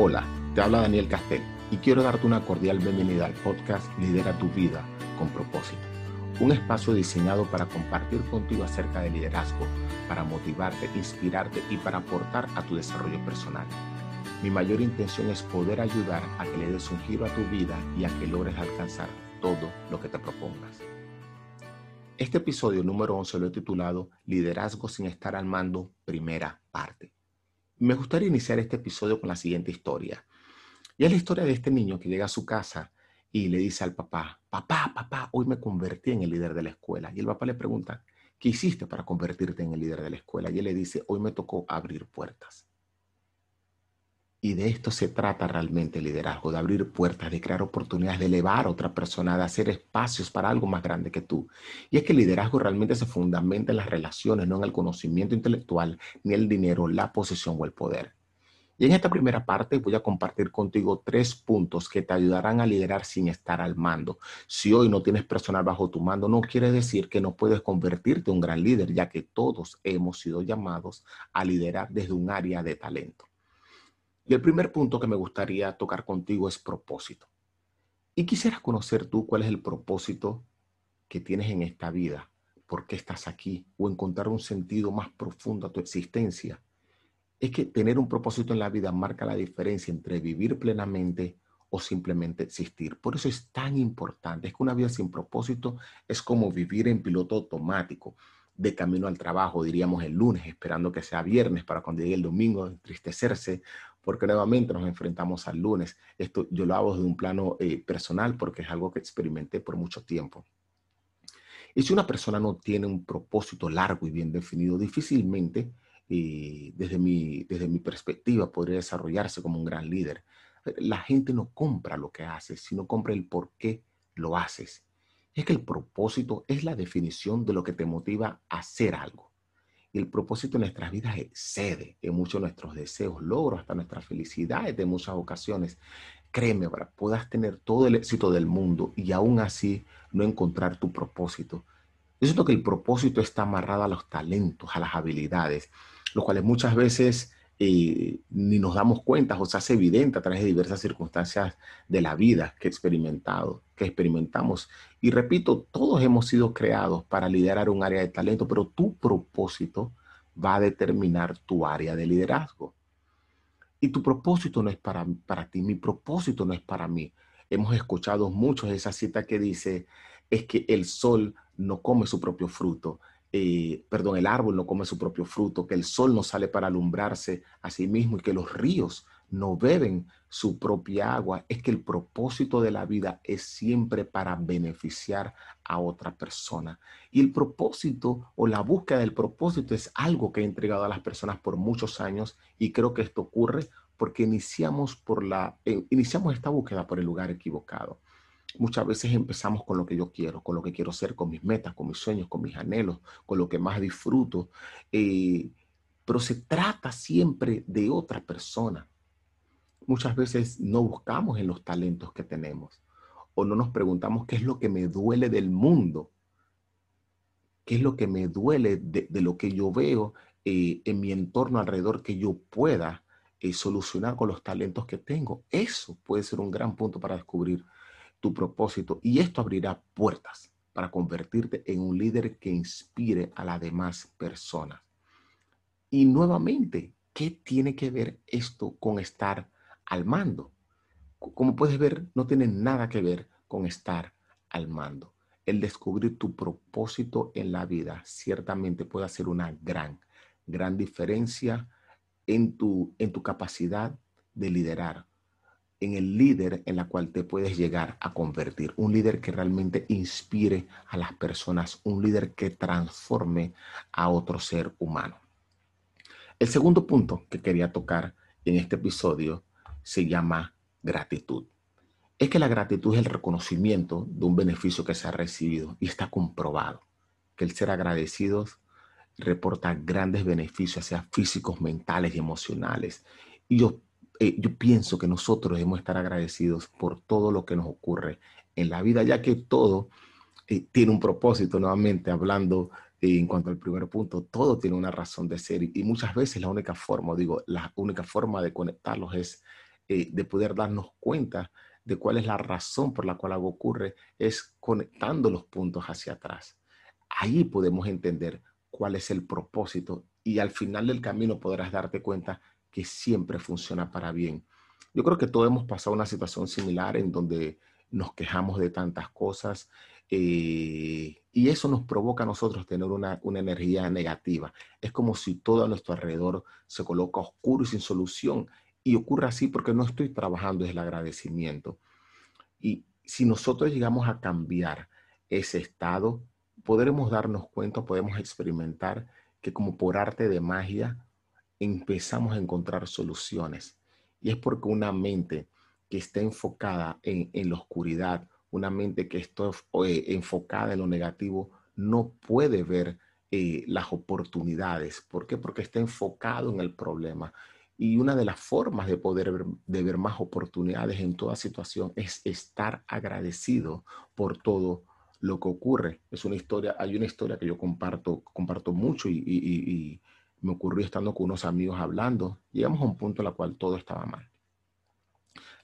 Hola, te habla Daniel Castel y quiero darte una cordial bienvenida al podcast Lidera tu vida con propósito. Un espacio diseñado para compartir contigo acerca de liderazgo, para motivarte, inspirarte y para aportar a tu desarrollo personal. Mi mayor intención es poder ayudar a que le des un giro a tu vida y a que logres alcanzar todo lo que te propongas. Este episodio número 11 lo he titulado Liderazgo sin estar al mando, primera parte. Me gustaría iniciar este episodio con la siguiente historia. Y es la historia de este niño que llega a su casa y le dice al papá, papá, papá, hoy me convertí en el líder de la escuela. Y el papá le pregunta, ¿qué hiciste para convertirte en el líder de la escuela? Y él le dice, hoy me tocó abrir puertas. Y de esto se trata realmente el liderazgo, de abrir puertas, de crear oportunidades, de elevar a otra persona, de hacer espacios para algo más grande que tú. Y es que el liderazgo realmente se fundamenta en las relaciones, no en el conocimiento intelectual, ni el dinero, la posesión o el poder. Y en esta primera parte voy a compartir contigo tres puntos que te ayudarán a liderar sin estar al mando. Si hoy no tienes personal bajo tu mando, no quiere decir que no puedes convertirte en un gran líder, ya que todos hemos sido llamados a liderar desde un área de talento. Y el primer punto que me gustaría tocar contigo es propósito. Y quisiera conocer tú cuál es el propósito que tienes en esta vida, por qué estás aquí, o encontrar un sentido más profundo a tu existencia. Es que tener un propósito en la vida marca la diferencia entre vivir plenamente o simplemente existir. Por eso es tan importante. Es que una vida sin propósito es como vivir en piloto automático, de camino al trabajo, diríamos el lunes, esperando que sea viernes para cuando llegue el domingo entristecerse porque nuevamente nos enfrentamos al lunes. Esto yo lo hago desde un plano eh, personal porque es algo que experimenté por mucho tiempo. Y si una persona no tiene un propósito largo y bien definido, difícilmente, eh, desde, mi, desde mi perspectiva, podría desarrollarse como un gran líder. La gente no compra lo que haces, sino compra el por qué lo haces. Es que el propósito es la definición de lo que te motiva a hacer algo el propósito de nuestras vidas excede en muchos nuestros deseos, logros, hasta nuestras felicidades de muchas ocasiones. Créeme, para puedas tener todo el éxito del mundo y aún así no encontrar tu propósito. Yo siento que el propósito está amarrado a los talentos, a las habilidades, los cuales muchas veces eh, ni nos damos cuenta o se hace evidente a través de diversas circunstancias de la vida que, experimentado, que experimentamos. Y repito, todos hemos sido creados para liderar un área de talento, pero tu propósito va a determinar tu área de liderazgo. Y tu propósito no es para, para ti, mi propósito no es para mí. Hemos escuchado muchos de esa cita que dice, es que el sol no come su propio fruto, eh, perdón, el árbol no come su propio fruto, que el sol no sale para alumbrarse a sí mismo y que los ríos no beben su propia agua, es que el propósito de la vida es siempre para beneficiar a otra persona. Y el propósito o la búsqueda del propósito es algo que he entregado a las personas por muchos años y creo que esto ocurre porque iniciamos, por la, eh, iniciamos esta búsqueda por el lugar equivocado. Muchas veces empezamos con lo que yo quiero, con lo que quiero ser, con mis metas, con mis sueños, con mis anhelos, con lo que más disfruto. Eh, pero se trata siempre de otra persona. Muchas veces no buscamos en los talentos que tenemos o no nos preguntamos qué es lo que me duele del mundo, qué es lo que me duele de, lo que yo veo eh, en mi entorno alrededor que yo pueda eh, solucionar con los talentos que tengo. Eso puede ser un gran punto para descubrir tu propósito y esto abrirá puertas para convertirte en un líder que inspire a las demás personas. Y nuevamente, ¿qué tiene que ver esto con estar al mando? Como puedes ver, no tiene nada que ver con estar al mando. El descubrir tu propósito en la vida ciertamente puede hacer una gran, gran diferencia en tu, en tu capacidad de liderar, en el líder en la cual te puedes llegar a convertir. Un líder que realmente inspire a las personas, un líder que transforme a otro ser humano. El segundo punto que quería tocar en este episodio se llama gratitud. Es que la gratitud es el reconocimiento de un beneficio que se ha recibido y está comprobado que el ser agradecidos reporta grandes beneficios, sea físicos, mentales y emocionales. Y eh, yo pienso que nosotros debemos estar agradecidos por todo lo que nos ocurre en la vida, ya que todo eh, tiene un propósito, nuevamente hablando eh, en cuanto al primer punto, todo tiene una razón de ser y, muchas veces la única forma, digo, la única forma de conectarlos es eh, de poder darnos cuenta de cuál es la razón por la cual algo ocurre, es conectando los puntos hacia atrás. Ahí podemos entender cuál es el propósito y al final del camino podrás darte cuenta que siempre funciona para bien. Yo creo que todos hemos pasado una situación similar en donde nos quejamos de tantas cosas eh, y eso nos provoca a nosotros tener una, una, energía negativa. Es como si todo a nuestro alrededor se coloca oscuro y sin solución. Y ocurre así porque no estoy trabajando desde el agradecimiento. Y si nosotros llegamos a cambiar ese estado, podremos darnos cuenta, podemos experimentar que como por arte de magia empezamos a encontrar soluciones. Y es porque una mente que está enfocada en, en la oscuridad, una mente que está eh, enfocada en lo negativo, no puede ver eh, las oportunidades. ¿Por qué? Porque está enfocado en el problema. Y una de las formas de poder ver, de ver más oportunidades en toda situación es estar agradecido por todo lo que ocurre. Es una historia, hay una historia que yo comparto, comparto mucho y, me ocurrió estando con unos amigos hablando. Llegamos a un punto en el cual todo estaba mal.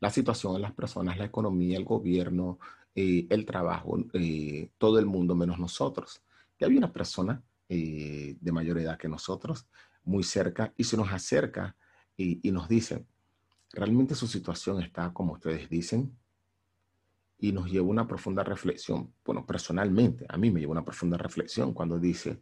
La situación, las personas, la economía, el gobierno, eh, el trabajo, eh, todo el mundo menos nosotros. Y había una persona eh, de mayor edad que nosotros, muy cerca, y se nos acerca y, y nos dice, realmente su situación está como ustedes dicen, y nos lleva una profunda reflexión. Bueno, personalmente, a mí me lleva una profunda reflexión cuando dice,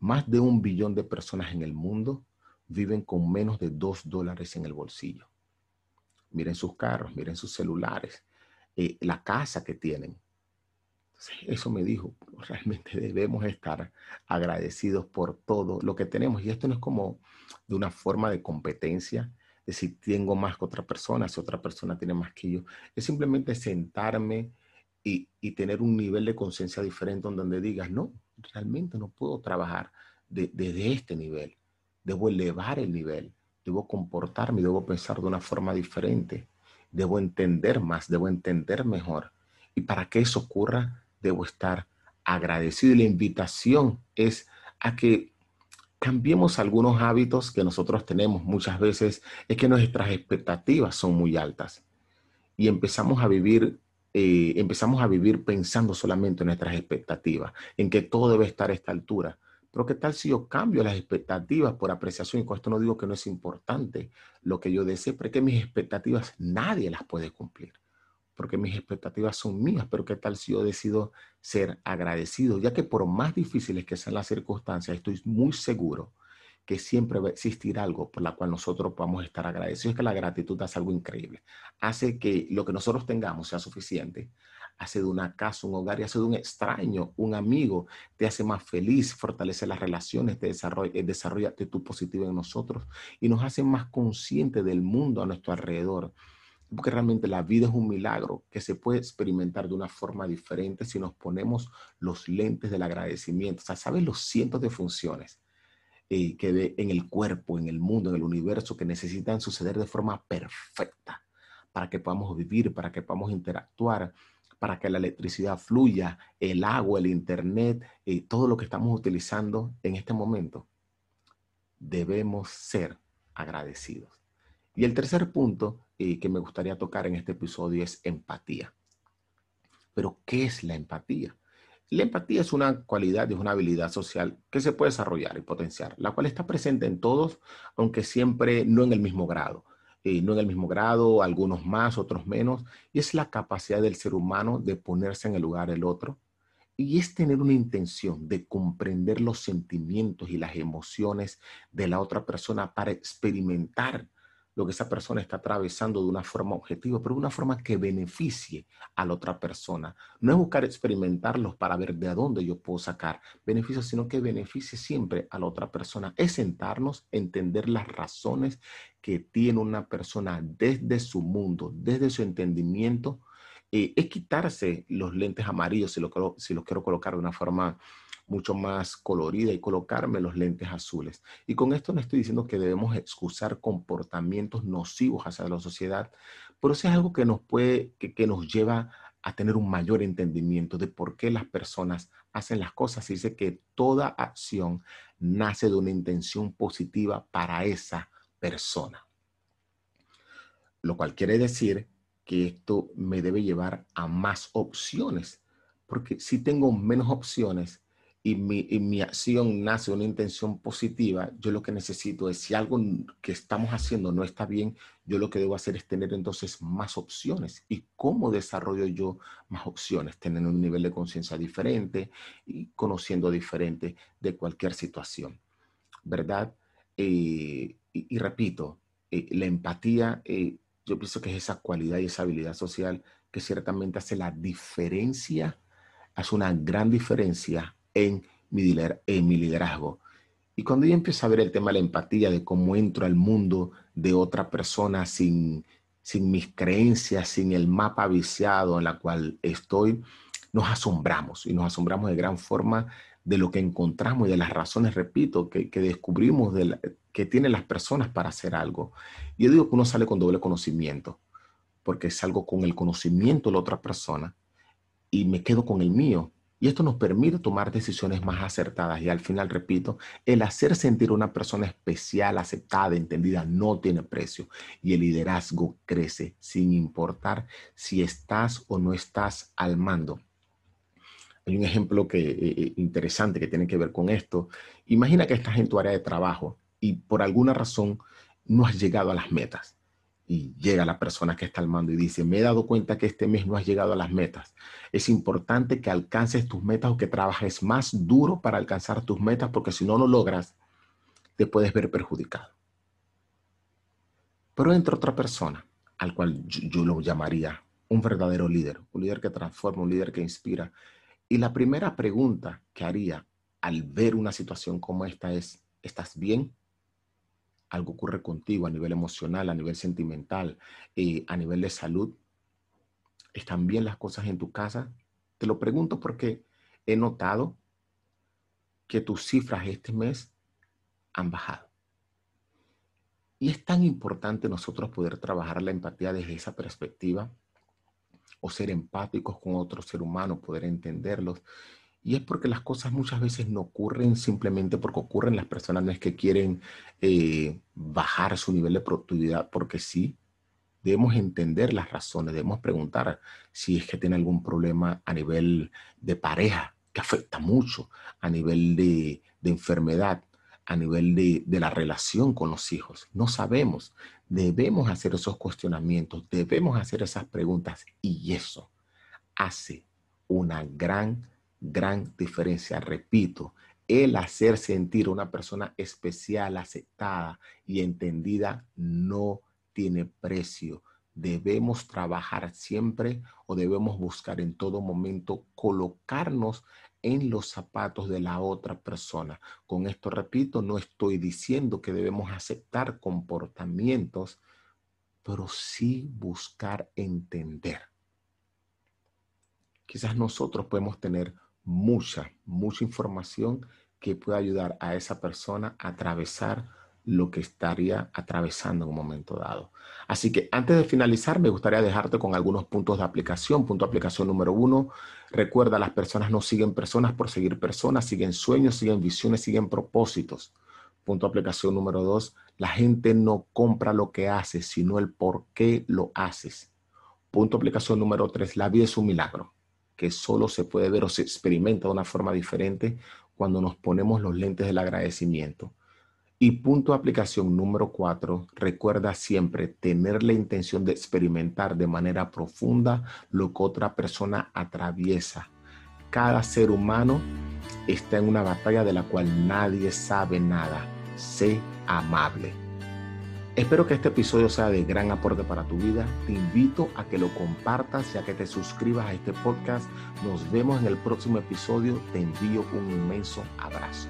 más de un billón de personas en el mundo viven con menos de dos dólares en el bolsillo. Miren sus carros, miren sus celulares, eh, la casa que tienen. eso me dijo, realmente debemos estar agradecidos por todo lo que tenemos. Y esto no es como de una forma de competencia, de si tengo más que otra persona, si otra persona tiene más que yo. Es simplemente sentarme y tener un nivel de conciencia diferente donde digas, no, realmente no puedo trabajar desde de, este nivel. Debo elevar el nivel, debo comportarme, debo pensar de una forma diferente, debo entender más, debo entender mejor. Y para que eso ocurra, debo estar agradecido. Y la invitación es a que cambiemos algunos hábitos que nosotros tenemos muchas veces, es que nuestras expectativas son muy altas y empezamos a vivir eh, empezamos a vivir pensando solamente en nuestras expectativas, en que todo debe estar a esta altura. Pero ¿qué tal si yo cambio las expectativas por apreciación? Y con esto no digo que no es importante lo que yo desee, pero que mis expectativas nadie las puede cumplir, porque mis expectativas son mías, pero ¿qué tal si yo decido ser agradecido? Ya que por más difíciles que sean las circunstancias, estoy muy seguro que siempre va a existir algo por la cual nosotros podamos estar agradecidos. Es que la gratitud hace algo increíble. Hace que lo que nosotros tengamos sea suficiente. Hace de una casa un hogar y hace de un extraño un amigo. Te hace más feliz, fortalece las relaciones, te desarrolla, eh, desarrolla actitud positiva en nosotros y nos hace más conscientes del mundo a nuestro alrededor. Porque realmente la vida es un milagro que se puede experimentar de una forma diferente si nos ponemos los lentes del agradecimiento. O sea, ¿sabes los cientos de funciones eh, que ve en el cuerpo, en el mundo, en el universo, que necesitan suceder de forma perfecta para que podamos vivir, para que podamos interactuar, para que la electricidad fluya, el agua, el internet, eh, todo lo que estamos utilizando en este momento. Debemos ser agradecidos. Y el tercer punto eh, que me gustaría tocar en este episodio es empatía. Pero, ¿qué es la empatía? La empatía es una cualidad, es una habilidad social que se puede desarrollar y potenciar, la cual está presente en todos, aunque siempre no en el mismo grado. Eh, no en el mismo grado, algunos más, otros menos, y es la capacidad del ser humano de ponerse en el lugar del otro, y es tener una intención de comprender los sentimientos y las emociones de la otra persona para experimentar lo que esa persona está atravesando de una forma objetiva, pero de una forma que beneficie a la otra persona. No es buscar experimentarlos para ver de dónde yo puedo sacar beneficios, sino que beneficie siempre a la otra persona. Es sentarnos, entender las razones que tiene una persona desde su mundo, desde su entendimiento. Eh, es quitarse los lentes amarillos, si, lo, quiero colocar de una forma mucho más colorida y colocarme los lentes azules. Y con esto no estoy diciendo que debemos excusar comportamientos nocivos hacia la sociedad, pero eso es algo que nos puede, que, que nos lleva a tener un mayor entendimiento de por qué las personas hacen las cosas. Y dice que toda acción nace de una intención positiva para esa persona. lo cual quiere decir que esto me debe llevar a más opciones, porque si tengo menos opciones y mi, mi acción nace de una intención positiva, yo lo que necesito es, si algo que estamos haciendo no está bien, yo lo que debo hacer es tener entonces más opciones. ¿Y cómo desarrollo yo más opciones? Teniendo un nivel de conciencia diferente y conociendo diferente de cualquier situación, ¿verdad? Eh, y, repito, eh, la empatía, eh, yo pienso que es esa cualidad y esa habilidad social que ciertamente hace la diferencia, hace una gran diferencia en mi, liderazgo. Y cuando yo empiezo a ver el tema de la empatía, de cómo entro al mundo de otra persona sin, sin mis creencias, sin el mapa viciado en la cual estoy, nos asombramos y nos asombramos de gran forma de lo que encontramos y de las razones, repito, que, descubrimos de que tienen las personas para hacer algo. Yo digo que uno sale con doble conocimiento, porque salgo con el conocimiento de la otra persona y me quedo con el mío. Y esto nos permite tomar decisiones más acertadas. Y al final, repito, el hacer sentir una persona especial, aceptada, entendida, no tiene precio. Y el liderazgo crece sin importar si estás o no estás al mando. Hay un ejemplo que, eh, eh, interesante que tiene que ver con esto. Imagina que estás en tu área de trabajo y por alguna razón no has llegado a las metas. Y llega la persona que está al mando y dice, me he dado cuenta que este mes no has llegado a las metas. Es importante que alcances tus metas o que trabajes más duro para alcanzar tus metas porque si no lo logras, te puedes ver perjudicado. Pero entra otra persona, al cual yo lo llamaría un verdadero líder, un líder que transforma, un líder que inspira, y la primera pregunta que haría al ver una situación como esta es, ¿estás bien? ¿Algo ocurre contigo a nivel emocional, a nivel sentimental, eh, a nivel de salud? ¿Están bien las cosas en tu casa? Te lo pregunto porque he notado que tus cifras este mes han bajado. Y es tan importante nosotros poder trabajar la empatía desde esa perspectiva o ser empáticos con otro ser humano, poder entenderlos. Y es porque las cosas muchas veces no ocurren simplemente porque ocurren. Las personas no es que quieren eh, bajar su nivel de productividad porque sí. Debemos entender las razones, debemos preguntar si es que tiene algún problema a nivel de pareja, que afecta mucho, a nivel de, de enfermedad, a nivel de, de, la relación con los hijos. No sabemos. Debemos hacer esos cuestionamientos, debemos hacer esas preguntas y eso hace una gran, gran diferencia. Repito, el hacer sentir a una persona especial, aceptada y entendida no tiene precio. Debemos trabajar siempre o debemos buscar en todo momento colocarnos en los zapatos de la otra persona. Con esto, repito, no estoy diciendo que debemos aceptar comportamientos, pero sí buscar entender. Quizás nosotros podemos tener mucha, mucha información que pueda ayudar a esa persona a atravesar lo que estaría atravesando en un momento dado. Así que antes de finalizar, me gustaría dejarte con algunos puntos de aplicación. Punto de aplicación número uno, recuerda, las personas no siguen personas por seguir personas, siguen sueños, siguen visiones, siguen propósitos. Punto de aplicación número dos, la gente no compra lo que haces, sino el por qué lo haces. Punto de aplicación número tres, la vida es un milagro que solo se puede ver o se experimenta de una forma diferente cuando nos ponemos los lentes del agradecimiento. Y punto de aplicación número cuatro, recuerda siempre tener la intención de experimentar de manera profunda lo que otra persona atraviesa. Cada ser humano está en una batalla de la cual nadie sabe nada. Sé amable. Espero que este episodio sea de gran aporte para tu vida. Te invito a que lo compartas y a que te suscribas a este podcast. Nos vemos en el próximo episodio. Te envío un inmenso abrazo.